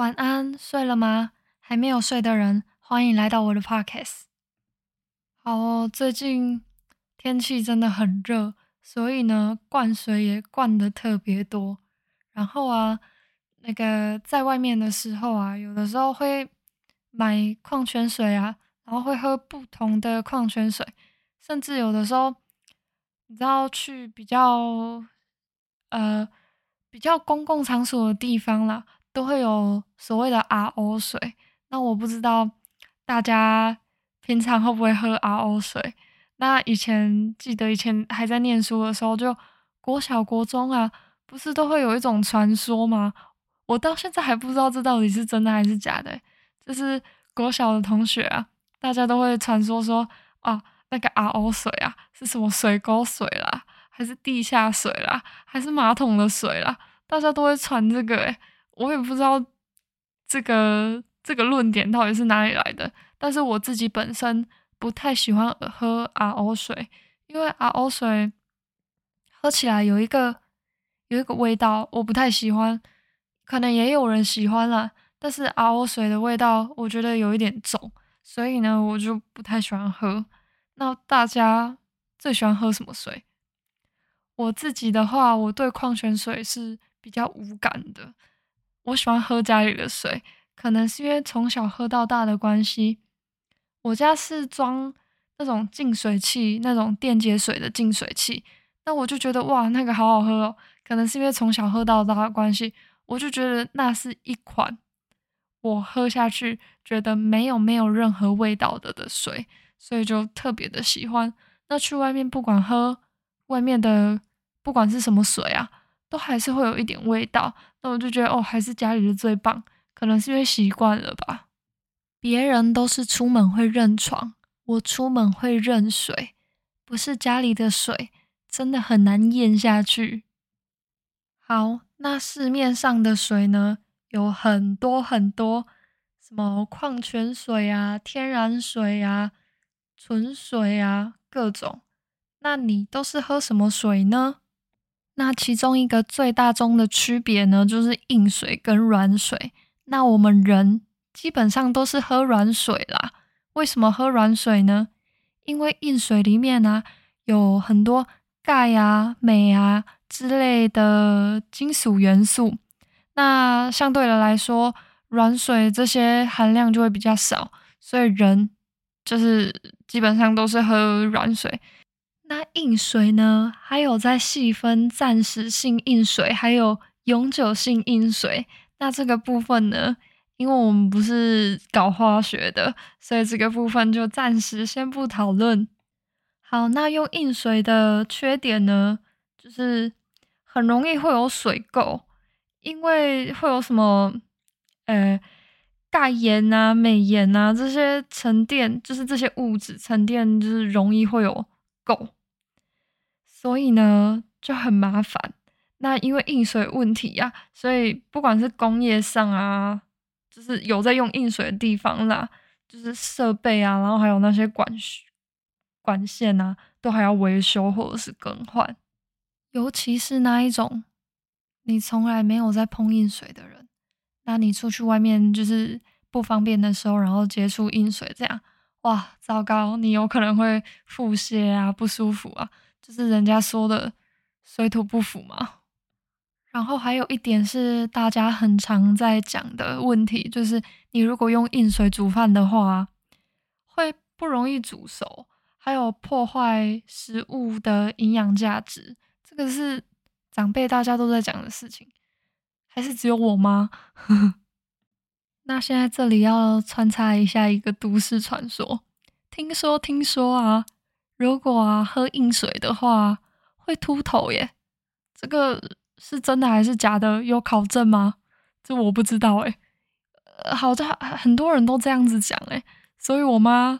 晚安，睡了吗？还没有睡的人，欢迎来到我的 podcast。好哦，最近天气真的很热，所以呢，灌水也灌的特别多。然后啊，那个在外面的时候啊，有的时候会买矿泉水啊，然后会喝不同的矿泉水，甚至有的时候，你知道去比较呃比较公共场所的地方啦。都会有所谓的 RO 水，那我不知道大家平常会不会喝 RO 水。那以前记得以前还在念书的时候，就国小国中啊，不是都会有一种传说吗？我到现在还不知道这到底是真的还是假的。就是国小的同学啊，大家都会传说说啊，那个 RO 水啊是什么水沟水啦，还是地下水啦，还是马桶的水啦？大家都会传这个诶我也不知道这个这个论点到底是哪里来的，但是我自己本身不太喜欢喝 RO 水，因为 RO 水喝起来有一个有一个味道，我不太喜欢。可能也有人喜欢啦，但是 RO 水的味道我觉得有一点重，所以呢我就不太喜欢喝。那大家最喜欢喝什么水？我自己的话，我对矿泉水是比较无感的。我喜欢喝家里的水，可能是因为从小喝到大的关系。我家是装那种净水器，那种电解水的净水器，那我就觉得哇，那个好好喝哦。可能是因为从小喝到大的关系，我就觉得那是一款我喝下去觉得没有没有任何味道的的水，所以就特别的喜欢。那去外面不管喝外面的，不管是什么水啊。都还是会有一点味道，那我就觉得哦，还是家里的最棒。可能是因为习惯了吧。别人都是出门会认床，我出门会认水，不是家里的水，真的很难咽下去。好，那市面上的水呢，有很多很多，什么矿泉水啊、天然水啊、纯水啊，各种。那你都是喝什么水呢？那其中一个最大宗的区别呢，就是硬水跟软水。那我们人基本上都是喝软水啦。为什么喝软水呢？因为硬水里面呢有很多钙啊、镁啊之类的金属元素。那相对的来说，软水这些含量就会比较少，所以人就是基本上都是喝软水。那硬水呢？还有在细分暂时性硬水，还有永久性硬水。那这个部分呢？因为我们不是搞化学的，所以这个部分就暂时先不讨论。好，那用硬水的缺点呢，就是很容易会有水垢，因为会有什么呃钙盐啊、镁盐啊这些沉淀，就是这些物质沉淀，就是容易会有垢。所以呢就很麻烦。那因为硬水问题呀，所以不管是工业上啊，就是有在用硬水的地方啦，就是设备啊，然后还有那些管管线啊，都还要维修或者是更换。尤其是那一种你从来没有在碰硬水的人，那你出去外面就是不方便的时候，然后接触硬水，这样哇，糟糕，你有可能会腹泻啊，不舒服啊。就是人家说的水土不服嘛，然后还有一点是大家很常在讲的问题，就是你如果用硬水煮饭的话，会不容易煮熟，还有破坏食物的营养价值。这个是长辈大家都在讲的事情，还是只有我吗？那现在这里要穿插一下一个都市传说，听说听说啊。如果啊喝硬水的话会秃头耶，这个是真的还是假的？有考证吗？这我不知道诶。好像很多人都这样子讲诶，所以我妈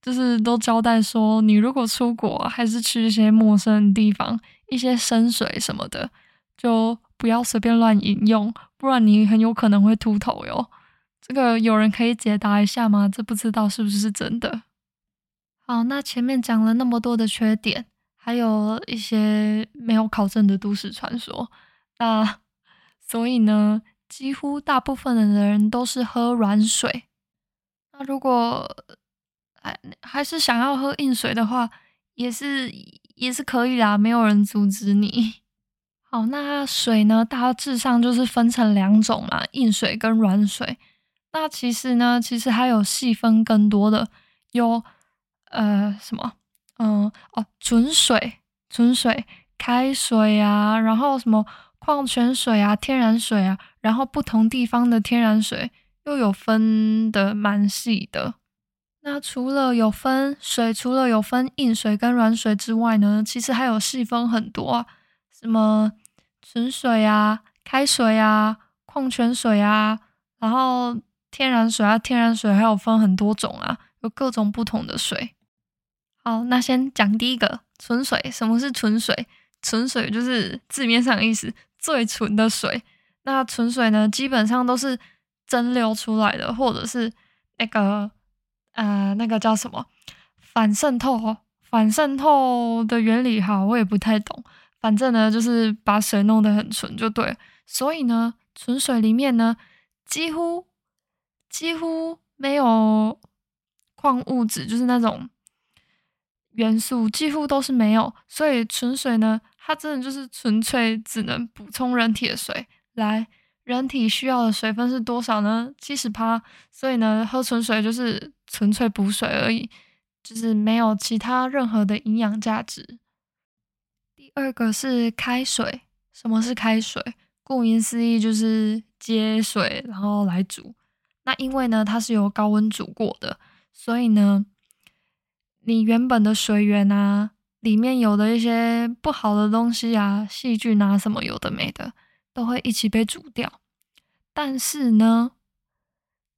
就是都交代说，你如果出国还是去一些陌生的地方，一些深水什么的，就不要随便乱饮用，不然你很有可能会秃头哟。这个有人可以解答一下吗？这不知道是不是真的。好，那前面讲了那么多的缺点，还有一些没有考证的都市传说，那所以呢，几乎大部分的人都是喝软水。那如果还还是想要喝硬水的话，也是也是可以啦，没有人阻止你。好，那水呢，大致上就是分成两种嘛，硬水跟软水。那其实呢，其实还有细分更多的，有呃什么，嗯哦，纯水、纯水、开水啊，然后什么矿泉水啊、天然水啊，然后不同地方的天然水又有分的蛮细的。那除了有分水，除了有分硬水跟软水之外呢，其实还有细分很多啊，什么纯水啊、开水啊、矿泉水啊，然后天然水啊，天然水还有分很多种啊，有各种不同的水。好，那先讲第一个纯水。什么是纯水？纯水就是字面上的意思，最纯的水。那纯水呢，基本上都是蒸馏出来的，或者是那个。呃，那个叫什么反渗透？反渗透的原理哈，我也不太懂。反正呢，就是把水弄得很纯就对。所以呢，纯水里面呢，几乎几乎没有矿物质，就是那种元素，几乎都是没有。所以纯水呢，它真的就是纯粹只能补充人体的水来。人体需要的水分是多少呢？七十趴。所以呢，喝纯水就是纯粹补水而已，就是没有其他任何的营养价值。第二个是开水。什么是开水？顾名思义就是接水然后来煮。那因为呢，它是由高温煮过的，所以呢，你原本的水源啊，里面有的一些不好的东西啊，细菌啊什么有的没的。都会一起被煮掉，但是呢，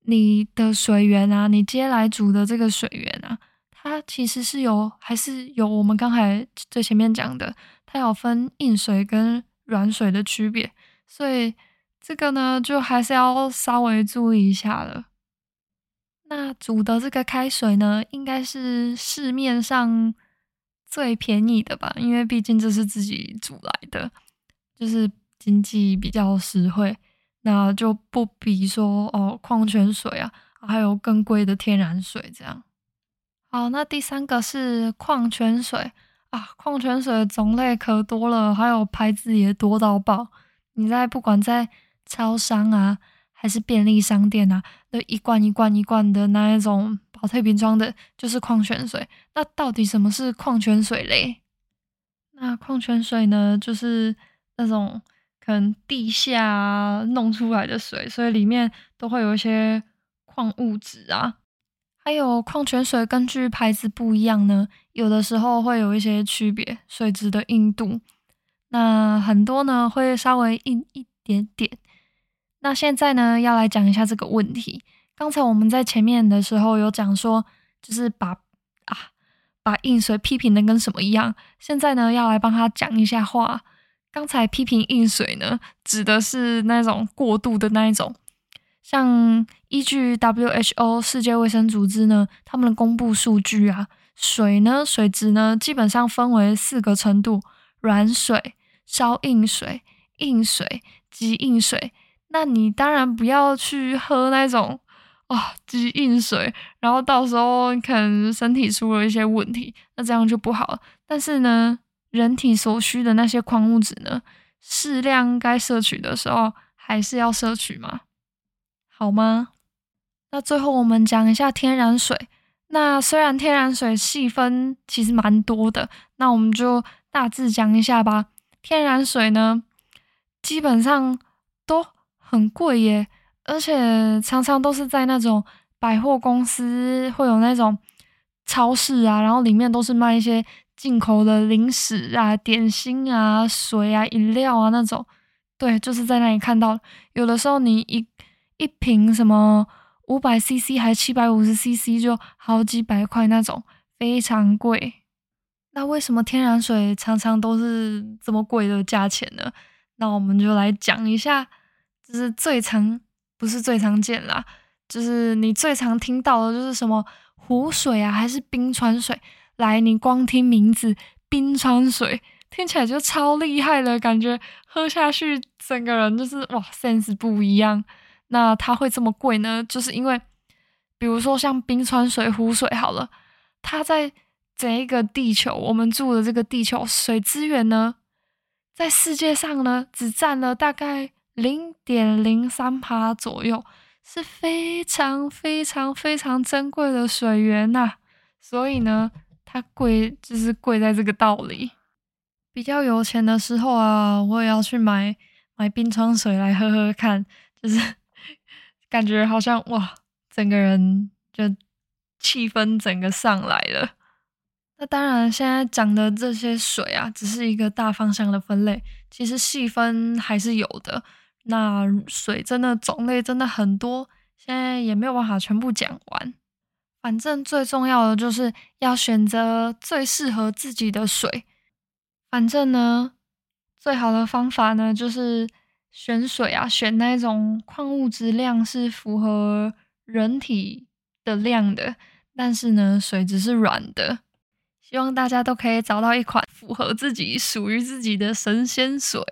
你的水源啊，你接来煮的这个水源啊，它其实是有，还是有我们刚才最前面讲的，它有分硬水跟软水的区别，所以这个呢，就还是要稍微注意一下了。那煮的这个开水呢，应该是市面上最便宜的吧，因为毕竟这是自己煮来的，就是。经济比较实惠，那就不比说哦矿泉水啊，还有更贵的天然水这样。好，那第三个是矿泉水啊，矿泉水的种类可多了，还有牌子也多到爆。你在不管在超商啊，还是便利商店啊，那一罐一罐一罐的那一种保特瓶装的，就是矿泉水。那到底什么是矿泉水嘞？那矿泉水呢，就是那种可。能地下弄出来的水，所以里面都会有一些矿物质啊。还有矿泉水，根据牌子不一样呢，有的时候会有一些区别，水质的硬度。那很多呢会稍微硬一点点。那现在呢要来讲一下这个问题。刚才我们在前面的时候有讲说，就是把啊把硬水批评的跟什么一样。现在呢要来帮他讲一下话。刚才批评硬水呢，指的是那种过度的那一种。像依据 WHO 世界卫生组织呢，他们的公布数据啊，水呢水质呢基本上分为四个程度：软水、稍硬水、硬水、及硬水。那你当然不要去喝那种啊极硬水，然后到时候可能身体出了一些问题，那这样就不好了。但是呢。人体所需的那些矿物质呢，适量该摄取的时候还是要摄取嘛？好吗？那最后我们讲一下天然水。那虽然天然水细分其实蛮多的，那我们就大致讲一下吧。天然水呢，基本上都很贵耶，而且常常都是在那种百货公司会有那种超市啊，然后里面都是卖一些。进口的零食啊、点心啊、水啊、饮料啊那种，对，就是在那里看到。有的时候你一一瓶什么五百 CC 还七百五十 CC 就好几百块那种，非常贵。那为什么天然水常常都是这么贵的价钱呢？那我们就来讲一下，就是最常不是最常见啦，就是你最常听到的就是什么湖水啊，还是冰川水？来，你光听名字，冰川水听起来就超厉害的感觉，喝下去整个人就是哇，sense 不一样。那它会这么贵呢？就是因为，比如说像冰川水、湖水好了，它在整一个地球，我们住的这个地球水资源呢，在世界上呢，只占了大概零点零三帕左右，是非常非常非常珍贵的水源呐。所以呢，它贵就是贵在这个道理。比较有钱的时候啊，我也要去买买冰川水来喝喝看，就是 感觉好像哇，整个人就气氛整个上来了。那当然，现在讲的这些水啊，只是一个大方向的分类，其实细分还是有的。那水真的种类真的很多，现在也没有办法全部讲完。反正最重要的就是要选择最适合自己的水。反正呢，最好的方法呢就是选水啊，选那种矿物质量是符合人体的量的，但是呢，水质是软的。希望大家都可以找到一款符合自己、属于自己的神仙水。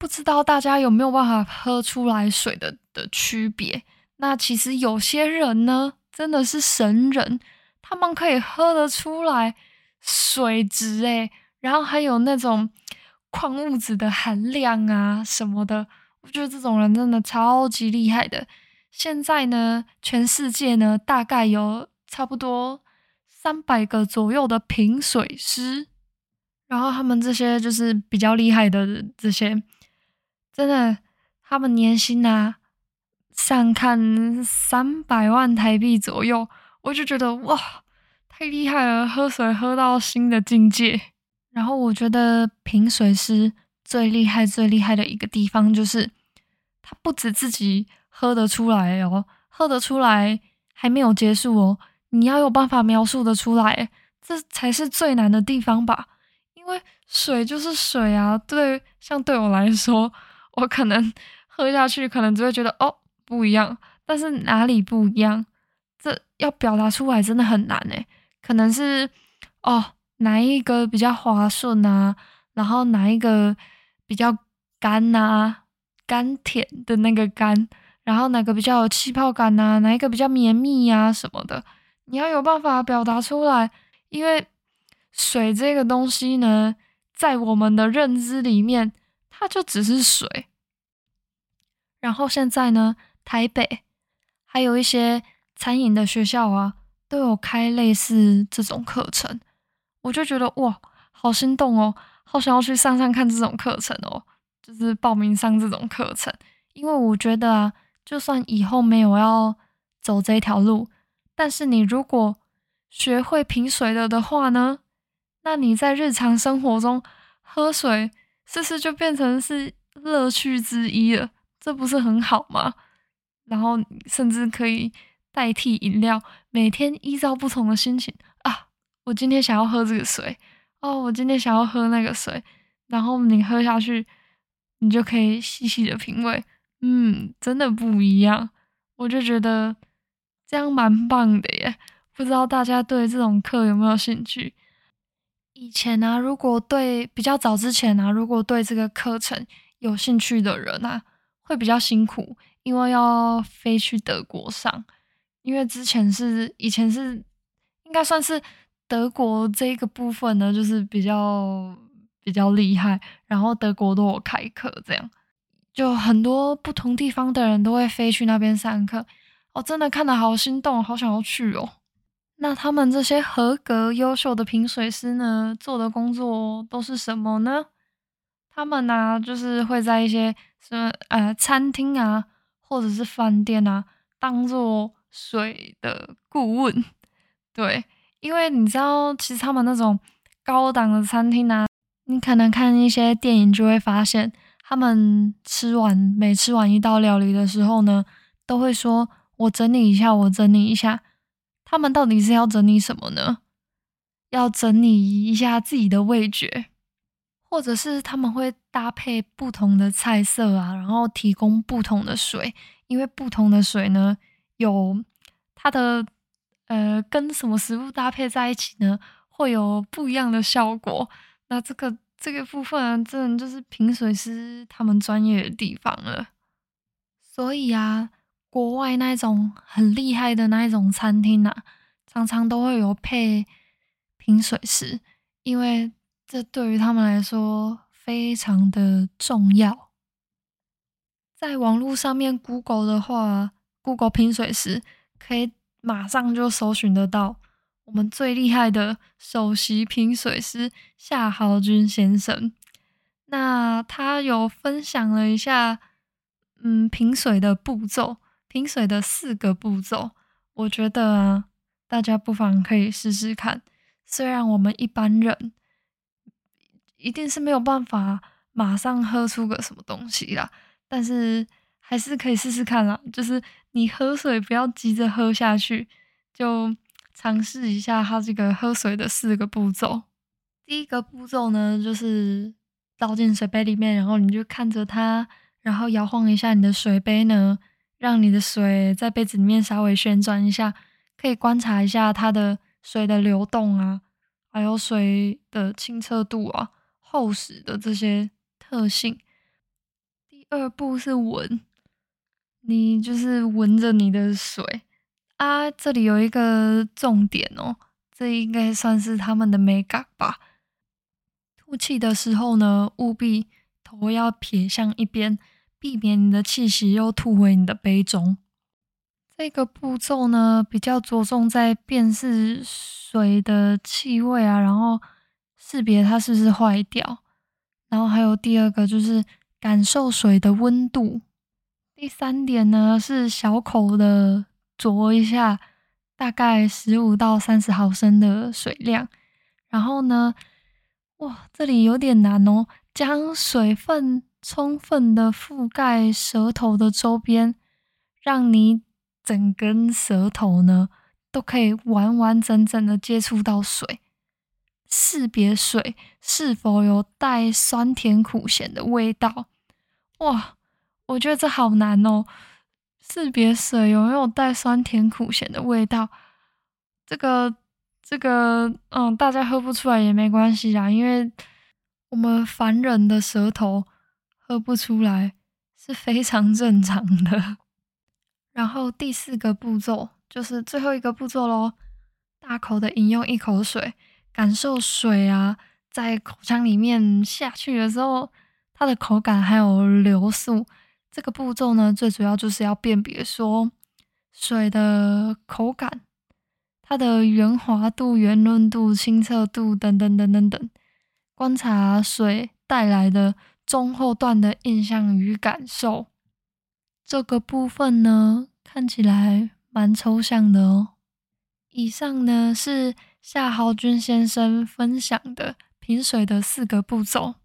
不知道大家有没有办法喝出来水的的区别？那其实有些人呢。真的是神人，他们可以喝得出来水质诶，然后还有那种矿物质的含量啊什么的，我觉得这种人真的超级厉害的。现在呢，全世界呢大概有差不多三百个左右的品水师，然后他们这些就是比较厉害的这些，真的他们年薪啊。上看三百万台币左右，我就觉得哇，太厉害了，喝水喝到新的境界。然后我觉得品水师最厉害、最厉害的一个地方就是，他不止自己喝得出来哦，喝得出来还没有结束哦，你要有办法描述得出来，这才是最难的地方吧？因为水就是水啊，对，像对我来说，我可能 喝下去，可能只会觉得哦。不一样，但是哪里不一样？这要表达出来真的很难诶。可能是哦，哪一个比较滑顺啊？然后哪一个比较干呐？甘甜的那个甘，然后哪个比较有气泡感呐？哪一个比较绵密呀？什么的，你要有办法表达出来。因为水这个东西呢，在我们的认知里面，它就只是水。然后现在呢？台北还有一些餐饮的学校啊，都有开类似这种课程，我就觉得哇，好心动哦，好想要去上上看这种课程哦，就是报名上这种课程，因为我觉得啊，就算以后没有要走这条路，但是你如果学会品水了的话呢，那你在日常生活中喝水，是不是就变成是乐趣之一了？这不是很好吗？然后甚至可以代替饮料，每天依照不同的心情啊，我今天想要喝这个水，哦，我今天想要喝那个水，然后你喝下去，你就可以细细的品味，嗯，真的不一样，我就觉得这样蛮棒的耶。不知道大家对这种课有没有兴趣？以前呢，如果对比较早之前呢，如果对这个课程有兴趣的人啊，会比较辛苦。因为要飞去德国上，因为之前是以前是应该算是德国这个部分呢，就是比较比较厉害，然后德国都有开课，这样就很多不同地方的人都会飞去那边上课。哦，真的看得好心动，好想要去哦。那他们这些合格优秀的品水师呢，做的工作都是什么呢？他们呢，就是会在一些什么呃餐厅啊。或者是饭店啊，当做水的顾问，对，因为你知道，其实他们那种高档的餐厅啊，你可能看一些电影就会发现，他们吃完每吃完一道料理的时候呢，都会说：“我整理一下，我整理一下。”他们到底是要整理什么呢？要整理一下自己的味觉。或者是他们会搭配不同的菜色啊，然后提供不同的水，因为不同的水呢，有它的呃跟什么食物搭配在一起呢，会有不一样的效果。那这个这个部分，真的就是品水师他们专业的地方了。所以啊，国外那种很厉害的那一种餐厅啊，常常都会有配品水师，因为这对于他们来说非常的重要。在网络上面 Google 的话，Google 品水师可以马上就搜寻得到。我们最厉害的首席品水师夏豪军先生，那他有分享了一下，嗯，品水的步骤，停水的四个步骤，我觉得啊，大家不妨可以试试看。虽然我们一般人一定是没有办法马上喝出个什么东西啦，但是还是可以试试看啦。就是你喝水不要急着喝下去，就。尝试一下它这个喝水的四个步骤。第一个步骤呢，就是倒进水杯里面，然后你就看着它，然后摇晃一下你的水杯呢，让你的水在杯子里面稍微旋转一下，可以观察一下它的水的流动啊，还有水的清澈度啊、厚实的这些特性。第二步是闻，你就是闻着你的水。啊，这里有一个重点哦，这应该算是他们的美感吧。吐气的时候呢，务必头要撇向一边，避免你的气息又吐回你的杯中。这个步骤呢，比较着重在辨识水的气味啊，然后识别它是不是坏掉。然后还有第二个就是感受水的温度。第三点呢是小口的。酌一下，大概十五到三十毫升的水量，然后呢，哇，这里有点难哦，将水分充分的覆盖舌头的周边，让你整根舌头呢都可以完完整整的接触到水，识别水是否有带酸甜苦咸的味道。哇，我觉得这好难哦。识别水有没有带酸甜苦咸的味道？这个这个，嗯，大家喝不出来也没关系啊，因为我们凡人的舌头喝不出来是非常正常的。然后第四个步骤就是最后一个步骤喽，大口的饮用一口水，感受水啊在口腔里面下去的时候，它的口感还有流速。这个步骤呢，最主要就是要辨别说水的口感、它的圆滑度、圆润度、清澈度等等等等等，观察水带来的中后段的印象与感受。这个部分呢，看起来蛮抽象的哦。以上呢是夏豪军先生分享的品水的四个步骤。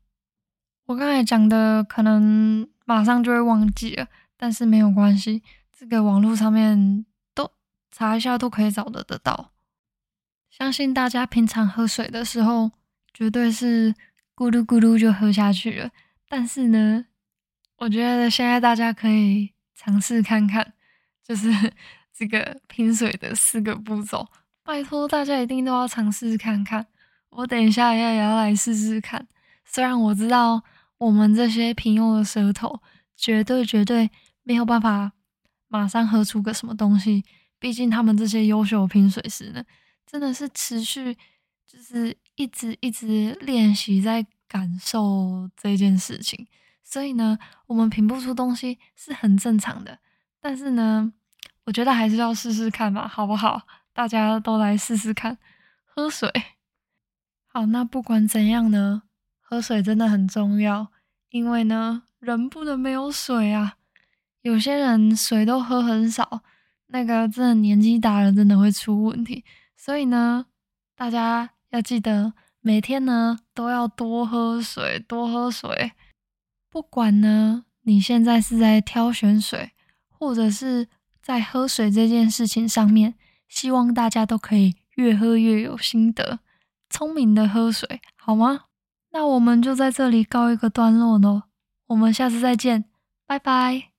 我刚才讲的可能。马上就会忘记了，但是没有关系，这个网络上面都查一下都可以找得得到。相信大家平常喝水的时候，绝对是咕噜咕噜就喝下去了。但是呢，我觉得现在大家可以尝试看看，就是 这个拼水的四个步骤，拜托大家一定都要尝试看看。我等一下也要来试试看，虽然我知道。我们这些平庸的舌头，绝对绝对没有办法马上喝出个什么东西。毕竟他们这些优秀的拼水师呢，真的是持续就是一直一直练习在感受这件事情。所以呢，我们品不出东西是很正常的。但是呢，我觉得还是要试试看吧，好不好？大家都来试试看喝水。好，那不管怎样呢？喝水真的很重要，因为呢，人不能没有水啊。有些人水都喝很少，那个真的年纪大了，真的会出问题。所以呢，大家要记得每天呢都要多喝水，多喝水。不管呢你现在是在挑选水，或者是在喝水这件事情上面，希望大家都可以越喝越有心得，聪明的喝水，好吗？那我们就在这里告一个段落喽，我们下次再见，拜拜。